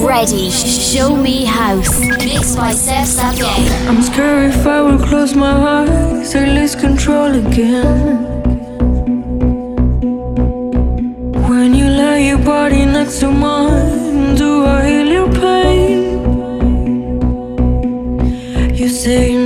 ready? Show Me House. Mixed by Seb Sapie. I'm scared if I will close my eyes, I lose control again. When you lay your body next to mine, do I heal your pain? You say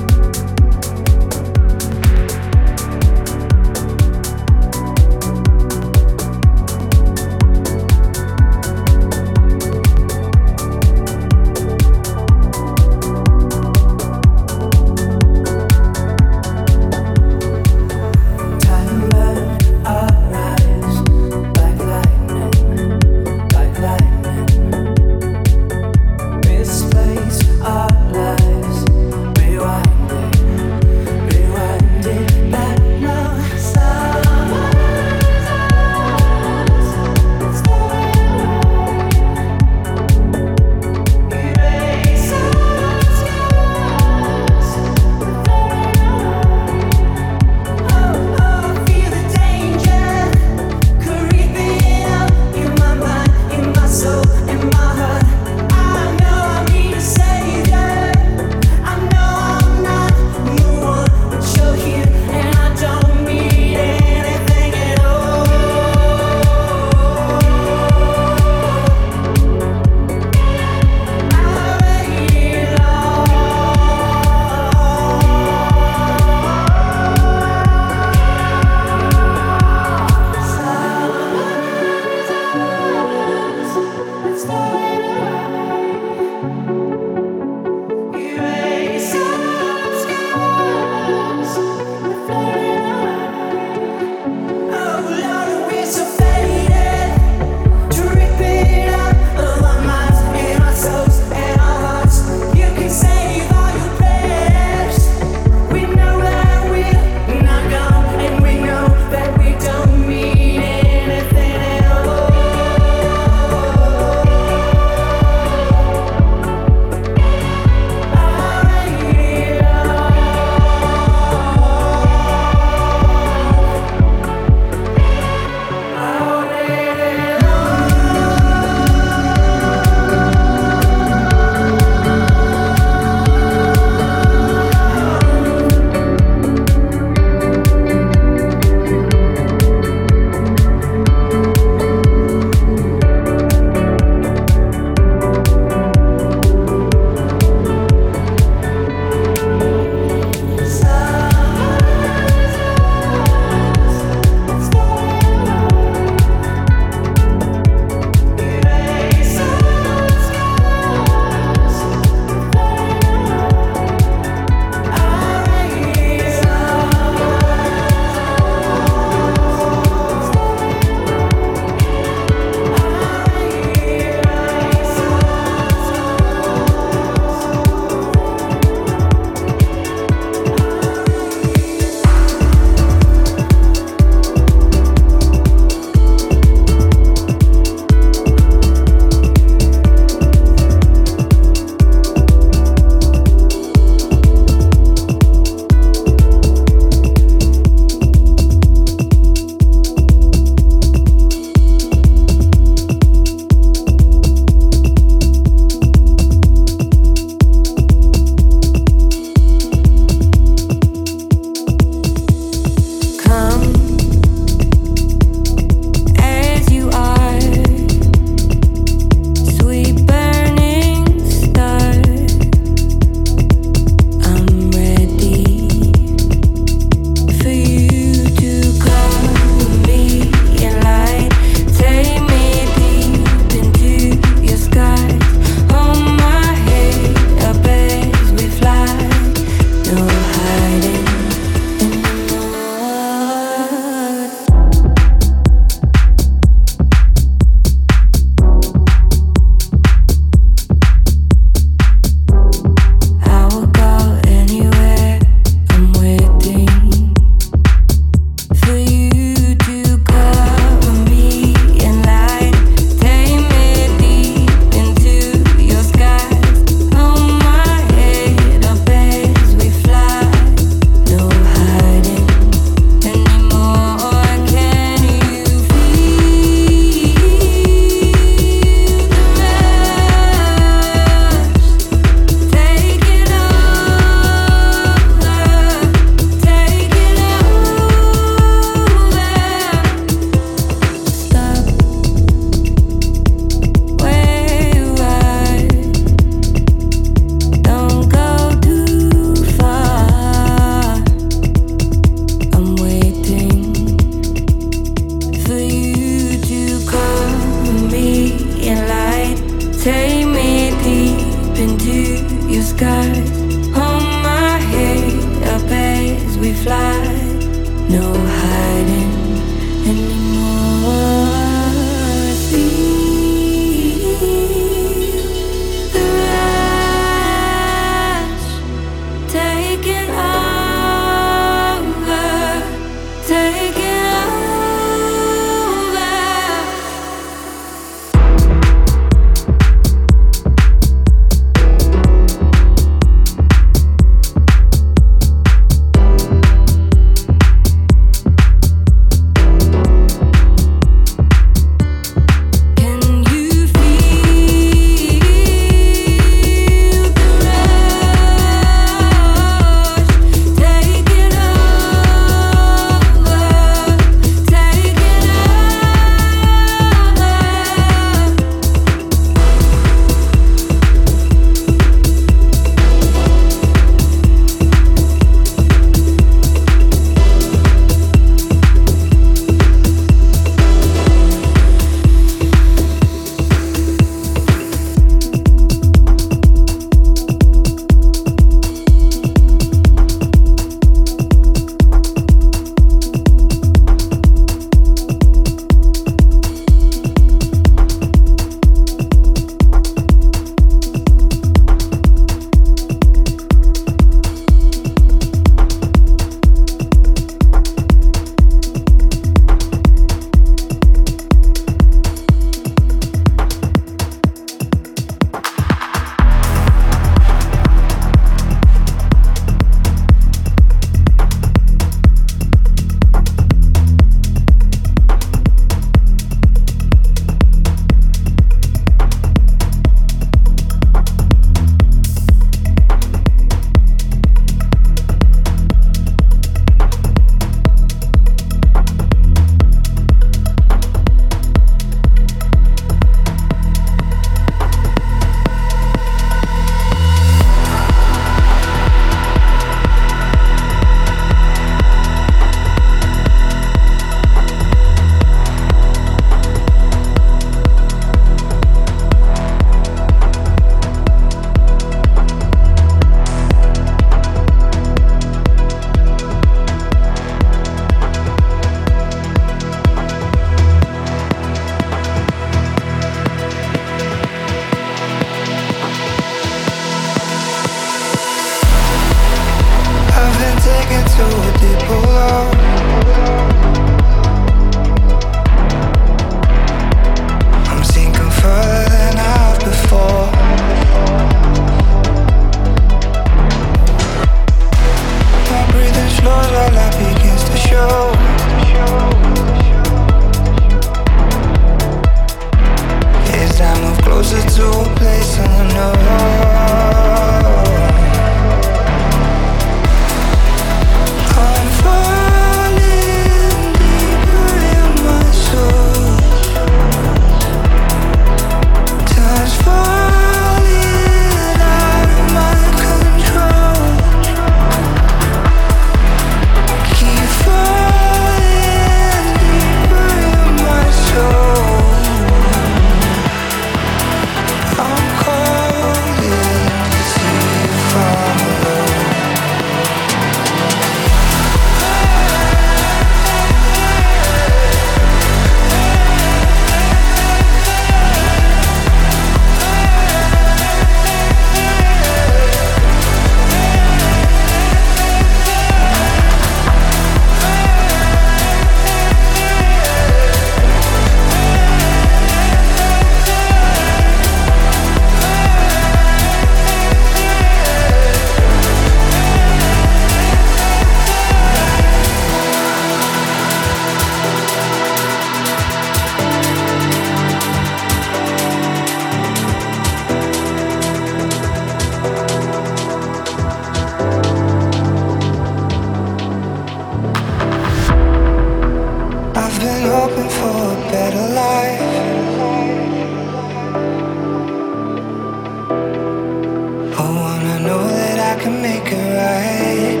can make it right.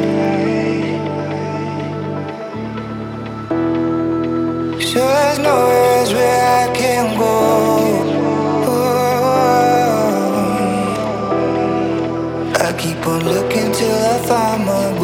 Sure, there's nowhere else where I can go. I keep on looking till I find my way.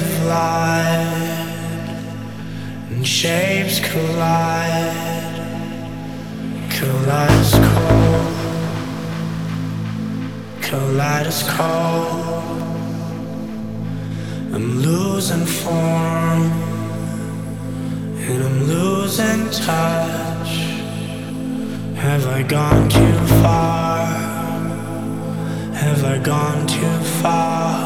of light and shapes collide, kaleidoscope, kaleidoscope. I'm losing form and I'm losing touch. Have I gone too far? Have I gone too far?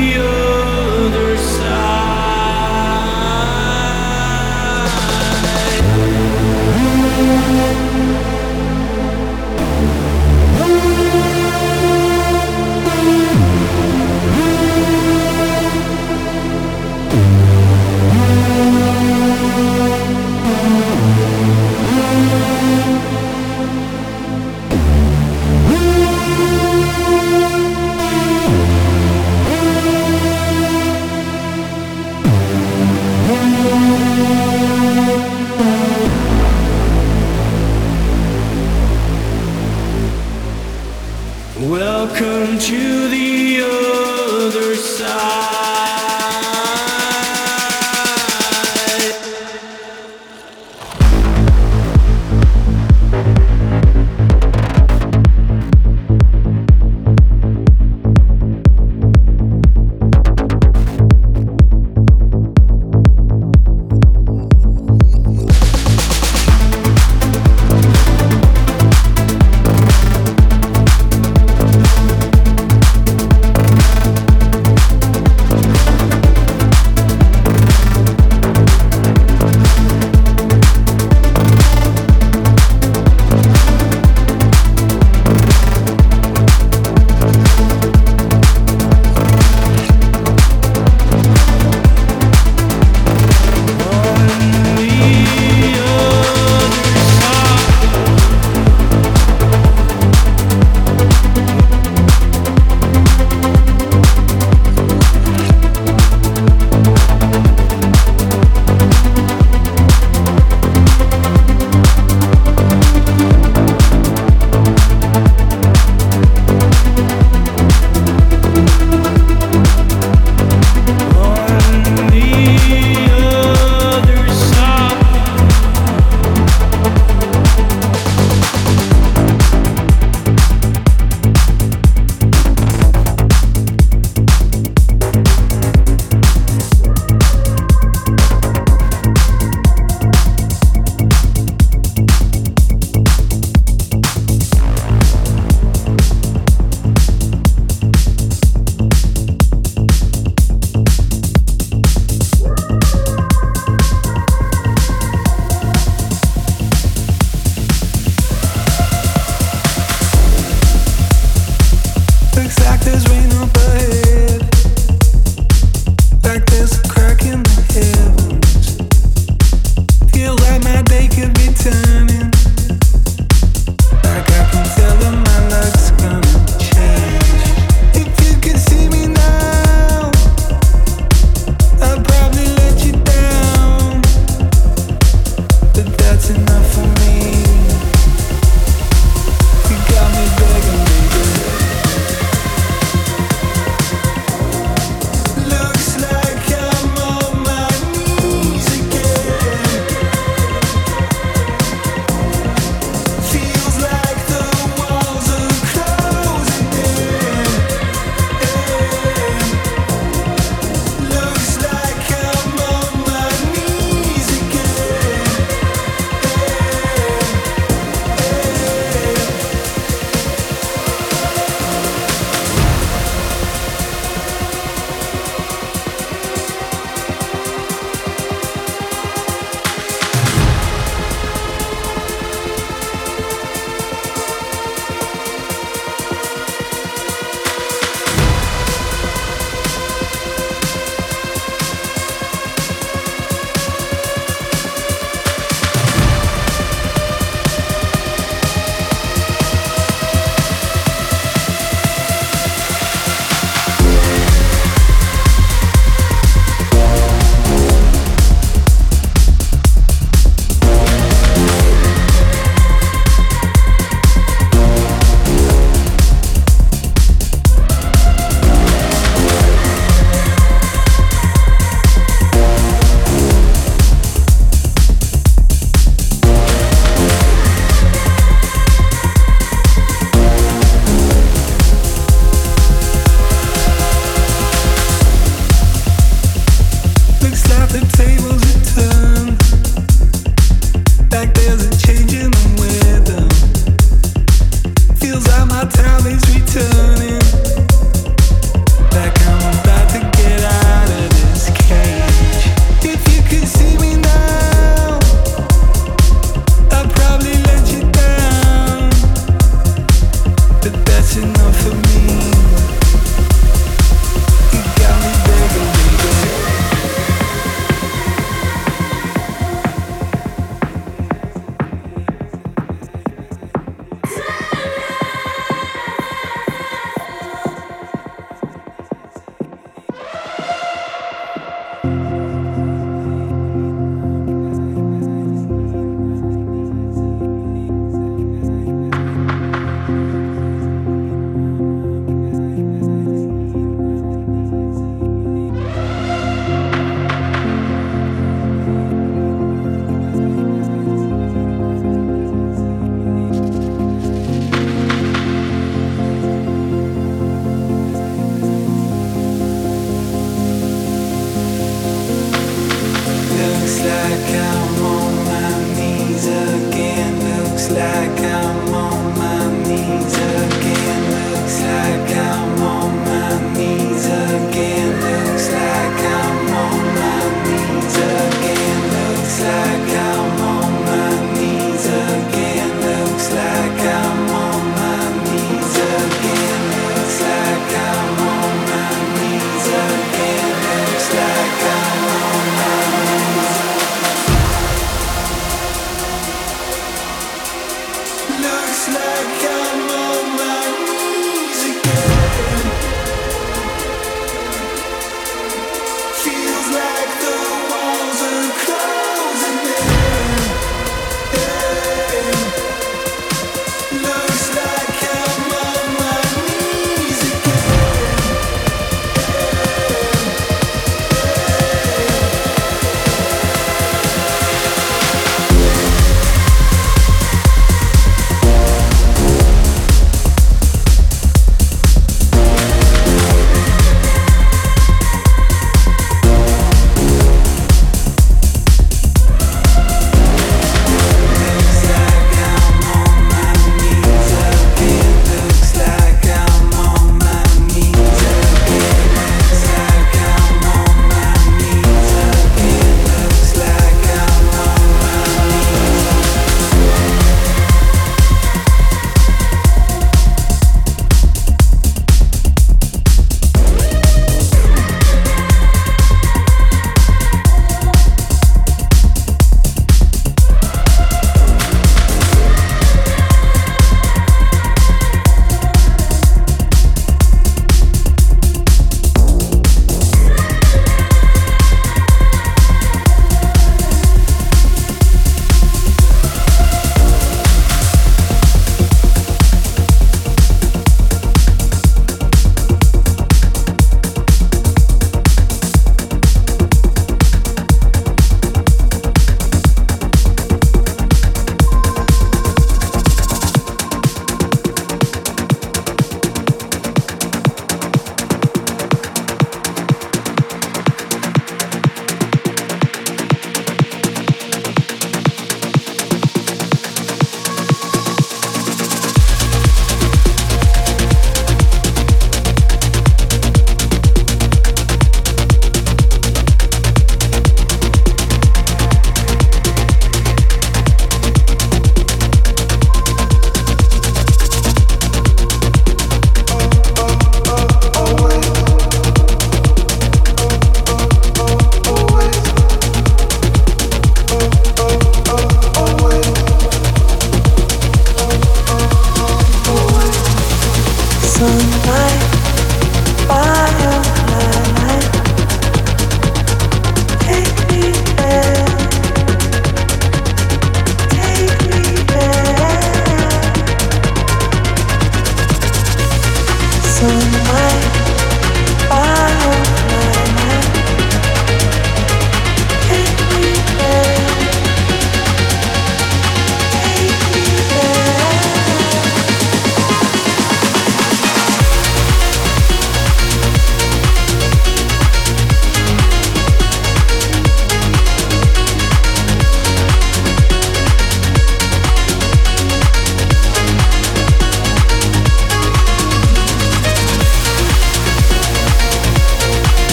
Welcome to the other side.